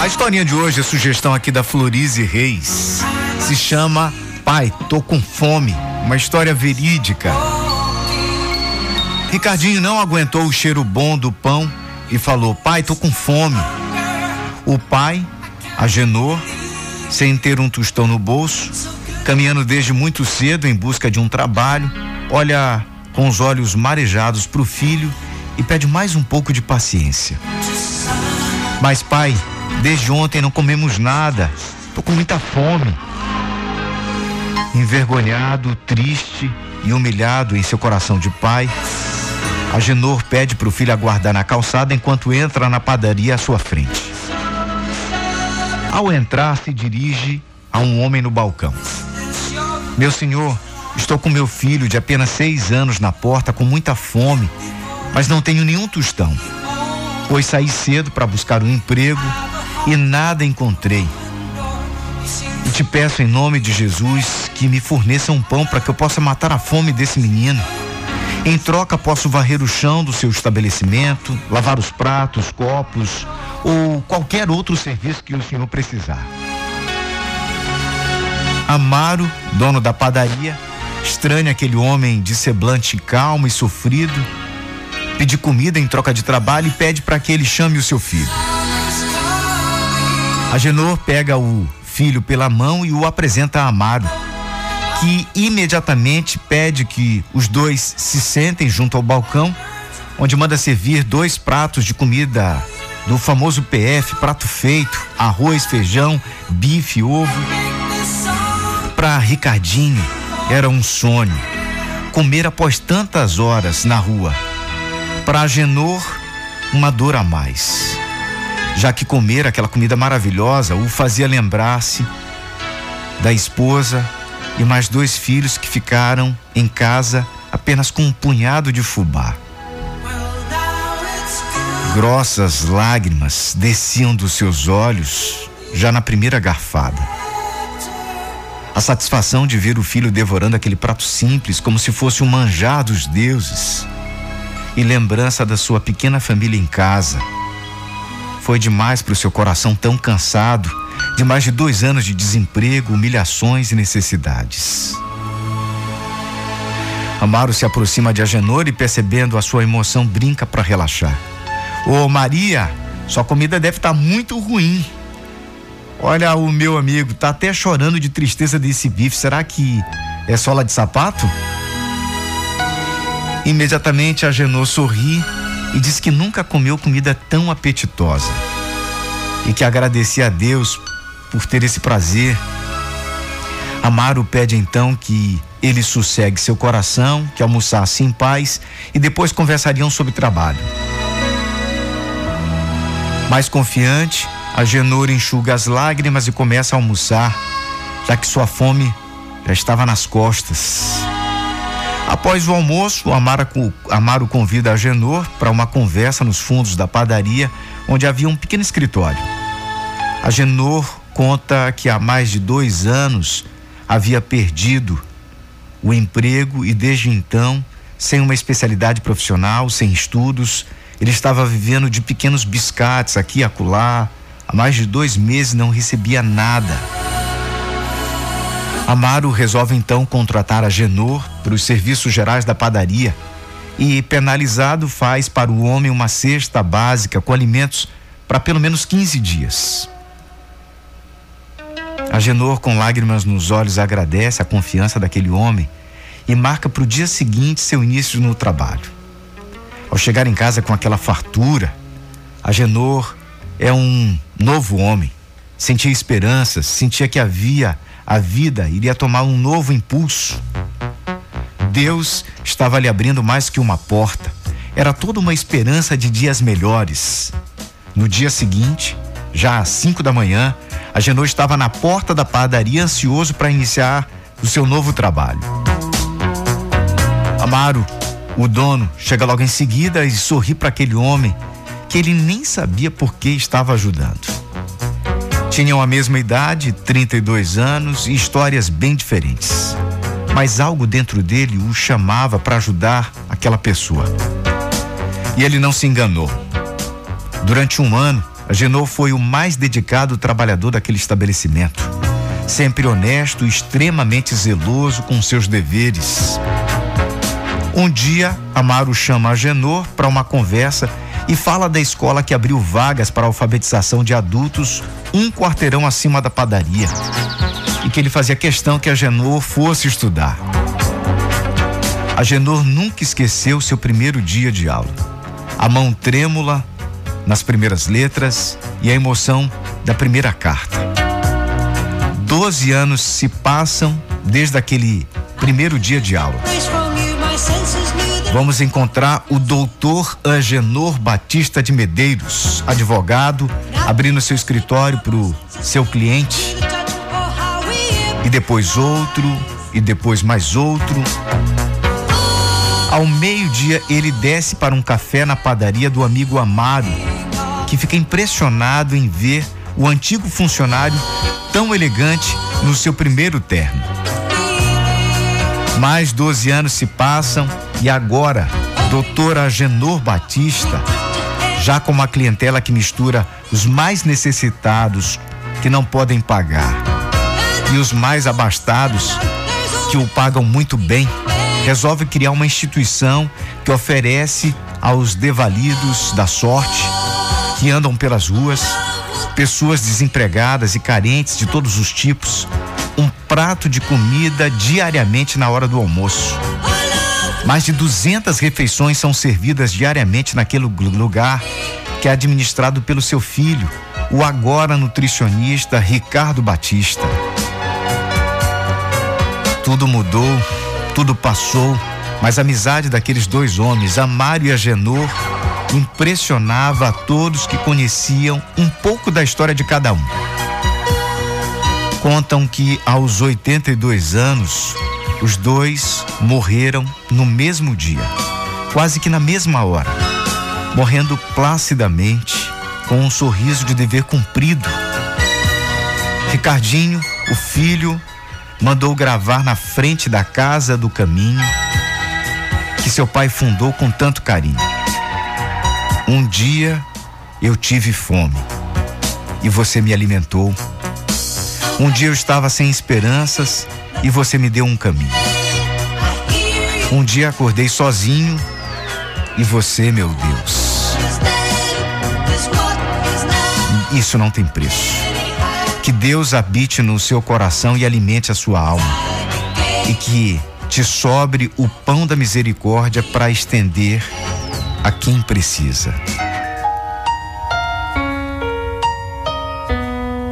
A historinha de hoje, a sugestão aqui da Florize Reis, se chama Pai, tô com fome. Uma história verídica. Ricardinho não aguentou o cheiro bom do pão e falou: Pai, tô com fome. O pai, Agenor, sem ter um tostão no bolso, caminhando desde muito cedo em busca de um trabalho, olha com os olhos marejados para o filho e pede mais um pouco de paciência. Mas, pai, desde ontem não comemos nada, tô com muita fome. Envergonhado, triste e humilhado em seu coração de pai, Agenor pede para o filho aguardar na calçada enquanto entra na padaria à sua frente. Ao entrar, se dirige a um homem no balcão. Meu senhor, estou com meu filho de apenas seis anos na porta com muita fome, mas não tenho nenhum tostão. Pois saí cedo para buscar um emprego e nada encontrei. E te peço em nome de Jesus que me forneça um pão para que eu possa matar a fome desse menino. Em troca, posso varrer o chão do seu estabelecimento, lavar os pratos, copos ou qualquer outro serviço que o senhor precisar. Amaro, dono da padaria, estranha aquele homem de semblante calmo e sofrido, pede comida em troca de trabalho e pede para que ele chame o seu filho. Agenor pega o filho pela mão e o apresenta a Amaro que imediatamente pede que os dois se sentem junto ao balcão, onde manda servir dois pratos de comida do famoso PF, prato feito, arroz, feijão, bife, ovo. Para Ricardinho era um sonho comer após tantas horas na rua. Para Genor, uma dor a mais. Já que comer aquela comida maravilhosa o fazia lembrar-se da esposa, e mais dois filhos que ficaram em casa apenas com um punhado de fubá. Grossas lágrimas desciam dos seus olhos já na primeira garfada. A satisfação de ver o filho devorando aquele prato simples como se fosse um manjar dos deuses. E lembrança da sua pequena família em casa. Foi demais para o seu coração tão cansado de mais de dois anos de desemprego, humilhações e necessidades. Amaro se aproxima de Agenor e, percebendo a sua emoção, brinca para relaxar. Ô oh, Maria, sua comida deve estar tá muito ruim. Olha, o meu amigo tá até chorando de tristeza desse bife. Será que é sola de sapato? Imediatamente Agenor sorri e diz que nunca comeu comida tão apetitosa e que agradecia a Deus por ter esse prazer. Amaro pede então que ele sossegue seu coração, que almoçasse em paz e depois conversariam sobre trabalho. Mais confiante, Agenor enxuga as lágrimas e começa a almoçar, já que sua fome já estava nas costas. Após o almoço, Amaro, Amaro convida Agenor para uma conversa nos fundos da padaria, onde havia um pequeno escritório. Agenor conta que há mais de dois anos havia perdido o emprego e desde então, sem uma especialidade profissional, sem estudos, ele estava vivendo de pequenos biscates aqui e acolá. Há mais de dois meses não recebia nada. Amaro resolve então contratar a Genor para os serviços gerais da padaria e, penalizado, faz para o homem uma cesta básica com alimentos para pelo menos 15 dias. Agenor, com lágrimas nos olhos, agradece a confiança daquele homem e marca para o dia seguinte seu início no trabalho. Ao chegar em casa com aquela fartura, Agenor é um novo homem. Sentia esperanças, sentia que havia a vida iria tomar um novo impulso. Deus estava lhe abrindo mais que uma porta. Era toda uma esperança de dias melhores. No dia seguinte, já às cinco da manhã, Agenor estava na porta da padaria ansioso para iniciar o seu novo trabalho. Amaro, o dono, chega logo em seguida e sorri para aquele homem que ele nem sabia por que estava ajudando. Tinham a mesma idade, 32 anos e histórias bem diferentes. Mas algo dentro dele o chamava para ajudar aquela pessoa. E ele não se enganou. Durante um ano, Agenor foi o mais dedicado trabalhador daquele estabelecimento. Sempre honesto extremamente zeloso com seus deveres. Um dia, Amaro chama Agenor para uma conversa e fala da escola que abriu vagas para alfabetização de adultos um quarteirão acima da padaria. E que ele fazia questão que Agenor fosse estudar. Agenor nunca esqueceu seu primeiro dia de aula. A mão trêmula nas primeiras letras e a emoção da primeira carta. Doze anos se passam desde aquele primeiro dia de aula. Vamos encontrar o doutor Angenor Batista de Medeiros, advogado, abrindo seu escritório para o seu cliente. E depois outro, e depois mais outro. Ao meio-dia, ele desce para um café na padaria do amigo Amaro, que fica impressionado em ver o antigo funcionário tão elegante no seu primeiro terno. Mais 12 anos se passam e agora, doutora Agenor Batista, já com uma clientela que mistura os mais necessitados que não podem pagar e os mais abastados que o pagam muito bem resolve criar uma instituição que oferece aos devalidos da sorte que andam pelas ruas, pessoas desempregadas e carentes de todos os tipos, um prato de comida diariamente na hora do almoço. Mais de 200 refeições são servidas diariamente naquele lugar que é administrado pelo seu filho, o agora nutricionista Ricardo Batista. Tudo mudou tudo passou, mas a amizade daqueles dois homens, Amário e Agenor, impressionava a todos que conheciam um pouco da história de cada um. Contam que aos 82 anos, os dois morreram no mesmo dia, quase que na mesma hora, morrendo placidamente, com um sorriso de dever cumprido. Ricardinho, o filho, mandou gravar na frente da casa do caminho que seu pai fundou com tanto carinho. Um dia eu tive fome e você me alimentou. Um dia eu estava sem esperanças e você me deu um caminho. Um dia acordei sozinho e você, meu Deus. Isso não tem preço. Que Deus habite no seu coração e alimente a sua alma. E que te sobre o pão da misericórdia para estender a quem precisa.